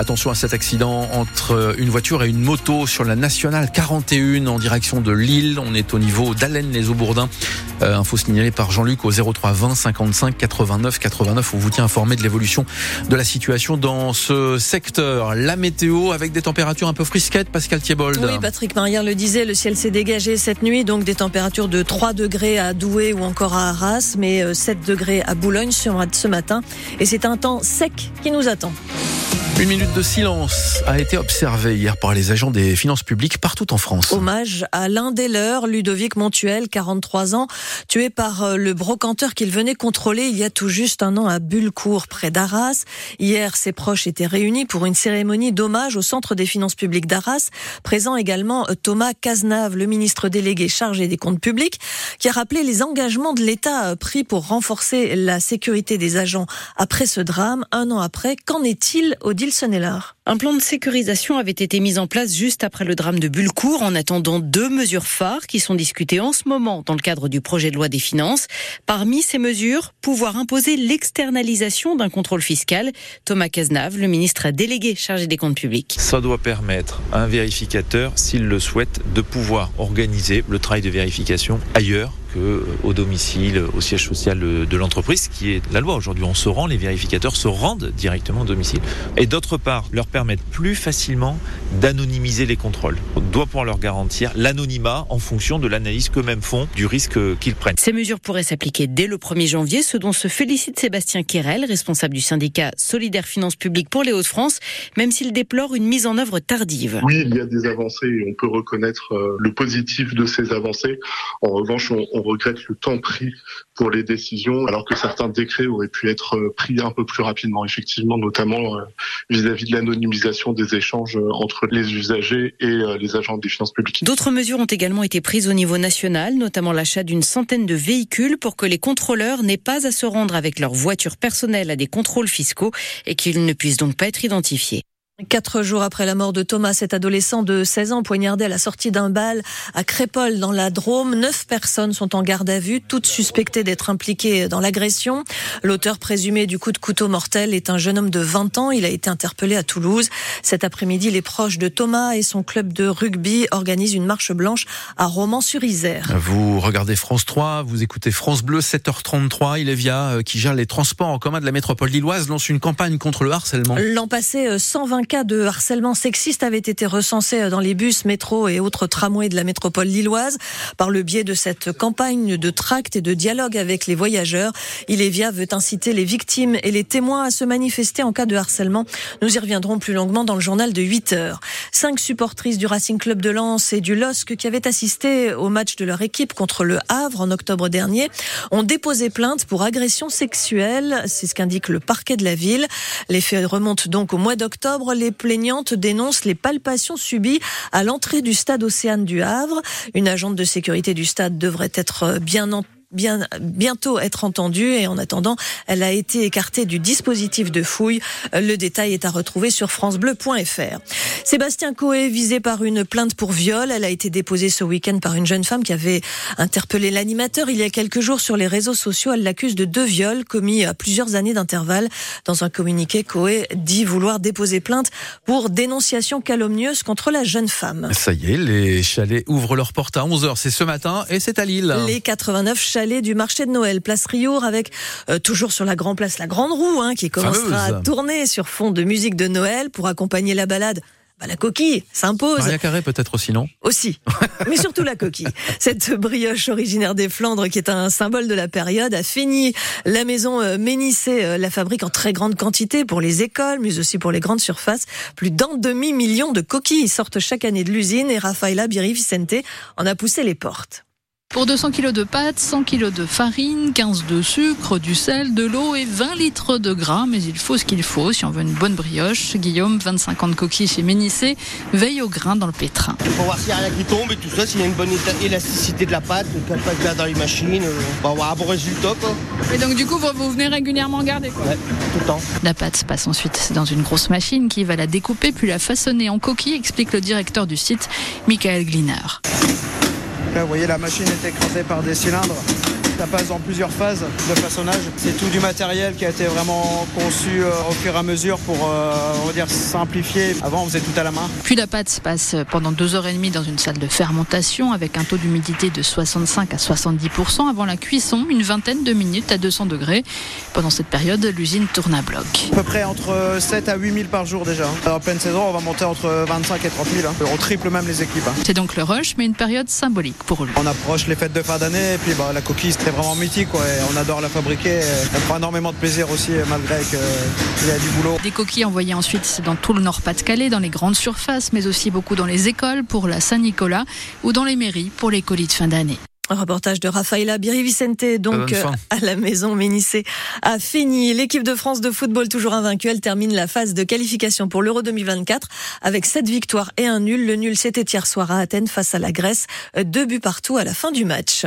Attention à cet accident entre une voiture et une moto sur la nationale 41 en direction de Lille. On est au niveau d'Allen les Aubourdins. Euh, info signalée par Jean-Luc au 03 20 55 89 89. On vous tient informé de l'évolution de la situation dans ce secteur. La météo avec des températures un peu frisquettes, Pascal Thiebold. Oui, Patrick Marière le disait, le ciel s'est dégagé cette nuit, donc des températures de 3 degrés à Douai ou encore à Arras, mais 7 euh, degrés à Boulogne ce matin. Et c'est un temps sec qui nous attend. Une minute de silence a été observée hier par les agents des finances publiques partout en France. Hommage à l'un des leurs, Ludovic Montuel, 43 ans, tué par euh, le brocanteur qu'il venait contrôler il y a tout juste un an à Bullecourt, près d'Arras. Hier, ses proches étaient réunis pour une cérémonie d'hommage au Centre des finances publiques d'Arras. Présent également euh, Thomas Cazenave, le ministre délégué chargé des comptes publics, qui a rappelé les engagements de l'État euh, pris pour renforcer la sécurité des agents après ce drame. Un an après, qu'en est-il, Odile un plan de sécurisation avait été mis en place juste après le drame de Bulcourt en attendant deux mesures phares qui sont discutées en ce moment dans le cadre du projet de loi des finances. Parmi ces mesures, pouvoir imposer l'externalisation d'un contrôle fiscal. Thomas Cazenave, le ministre délégué chargé des comptes publics. Ça doit permettre à un vérificateur, s'il le souhaite, de pouvoir organiser le travail de vérification ailleurs que euh, au domicile, au siège social de l'entreprise, qui est la loi. Aujourd'hui, on se rend, les vérificateurs se rendent directement au domicile. Et d'autre part, leur permettre plus facilement d'anonymiser les contrôles. On doit pouvoir leur garantir l'anonymat en fonction de l'analyse qu'eux-mêmes font du risque qu'ils prennent. Ces mesures pourraient s'appliquer dès le 1er janvier, ce dont se félicite Sébastien Quérel, responsable du syndicat Solidaire Finances Publiques pour les Hauts-de-France, même s'il déplore une mise en œuvre tardive. Oui, il y a des avancées et on peut reconnaître euh, le positif de ces avancées. En revanche, on, on regrette le temps pris pour les décisions, alors que certains décrets auraient pu être euh, pris un peu plus rapidement, effectivement, notamment euh, vis-à-vis de l'anonymisation des échanges euh, entre les usagers et les agents des finances publiques. D'autres mesures ont également été prises au niveau national, notamment l'achat d'une centaine de véhicules pour que les contrôleurs n'aient pas à se rendre avec leur voiture personnelle à des contrôles fiscaux et qu'ils ne puissent donc pas être identifiés. Quatre jours après la mort de Thomas, cet adolescent de 16 ans poignardé à la sortie d'un bal à Crépol dans la Drôme, neuf personnes sont en garde à vue, toutes suspectées d'être impliquées dans l'agression. L'auteur présumé du coup de couteau mortel est un jeune homme de 20 ans. Il a été interpellé à Toulouse. Cet après-midi, les proches de Thomas et son club de rugby organisent une marche blanche à Romans-sur-Isère. Vous regardez France 3, vous écoutez France Bleu, 7h33. Il est via euh, qui gère les transports en commun de la métropole lilloise, lance une campagne contre le harcèlement. L'an passé, 120 cas de harcèlement sexiste avaient été recensés dans les bus, métros et autres tramways de la métropole lilloise par le biais de cette campagne de tract et de dialogue avec les voyageurs. Ilévia veut inciter les victimes et les témoins à se manifester en cas de harcèlement. Nous y reviendrons plus longuement dans le journal de 8 heures. Cinq supportrices du Racing Club de Lens et du LOSC qui avaient assisté au match de leur équipe contre le Havre en octobre dernier ont déposé plainte pour agression sexuelle. C'est ce qu'indique le parquet de la ville. Les faits remontent donc au mois d'octobre. Les plaignante dénonce les palpations subies à l'entrée du stade Océane du Havre. Une agente de sécurité du stade devrait être bien entendue bien, bientôt être entendue et en attendant, elle a été écartée du dispositif de fouille. Le détail est à retrouver sur francebleu.fr. Sébastien Coé, visé par une plainte pour viol, elle a été déposée ce week-end par une jeune femme qui avait interpellé l'animateur il y a quelques jours sur les réseaux sociaux. Elle l'accuse de deux viols commis à plusieurs années d'intervalle. Dans un communiqué, Coé dit vouloir déposer plainte pour dénonciation calomnieuse contre la jeune femme. Ça y est, les chalets ouvrent leurs portes à 11h. C'est ce matin et c'est à Lille. Les 89 chalets du marché de Noël, place Riour, avec euh, toujours sur la grande place la Grande Roue, hein, qui commencera à tourner sur fond de musique de Noël pour accompagner la balade. Bah, la coquille s'impose. Maria Carré peut-être aussi, non? Aussi, mais surtout la coquille. Cette brioche originaire des Flandres, qui est un symbole de la période, a fini la maison euh, Ménissé euh, la fabrique en très grande quantité pour les écoles, mais aussi pour les grandes surfaces. Plus d'un demi-million de coquilles sortent chaque année de l'usine et Rafaela Biri Vicente en a poussé les portes. Pour 200 kg de pâtes, 100 kg de farine, 15 de sucre, du sel, de l'eau et 20 litres de gras. Mais il faut ce qu'il faut si on veut une bonne brioche. Guillaume, 25 ans de coquilles chez Ménissé, veille au grain dans le pétrin. Pour voir s'il n'y a rien qui tombe et tout ça, s'il y a une bonne élasticité de la pâte, qu'elle passe bien dans les machines, euh, on va avoir un bon résultat. Quoi. Et donc du coup, vous, venez régulièrement garder quoi. Ouais, tout le temps. La pâte passe ensuite dans une grosse machine qui va la découper puis la façonner en coquilles, explique le directeur du site, Michael Gliner. Là, vous voyez, la machine est écrasée par des cylindres. Ça passe dans plusieurs phases de façonnage. C'est tout du matériel qui a été vraiment conçu euh, au fur et à mesure pour, euh, on va dire, simplifier. Avant, on faisait tout à la main. Puis la pâte se passe pendant deux heures et demie dans une salle de fermentation avec un taux d'humidité de 65 à 70% avant la cuisson, une vingtaine de minutes à 200 degrés. Pendant cette période, l'usine tourne à bloc. À peu près entre 7 à 8 000 par jour déjà. En pleine saison, on va monter entre 25 et 30 000. hein. On triple même les équipes. hein. C'est donc le rush, mais une période symbolique pour lui. On approche les fêtes de fin d'année et puis bah, la coquille c'est vraiment mythique quoi, et on adore la fabriquer. et On prend énormément de plaisir aussi malgré qu'il y a du boulot. Des coquilles envoyées ensuite dans tout le Nord-Pas-de-Calais, dans les grandes surfaces, mais aussi beaucoup dans les écoles pour la Saint-Nicolas ou dans les mairies pour les colis de fin d'année. Un reportage de Rafaela Birivicente, donc euh, à la maison Ménissé a fini. L'équipe de France de football toujours invaincue, elle termine la phase de qualification pour l'Euro 2024 avec sept victoires et un nul. Le nul c'était hier soir à Athènes face à la Grèce, deux buts partout à la fin du match.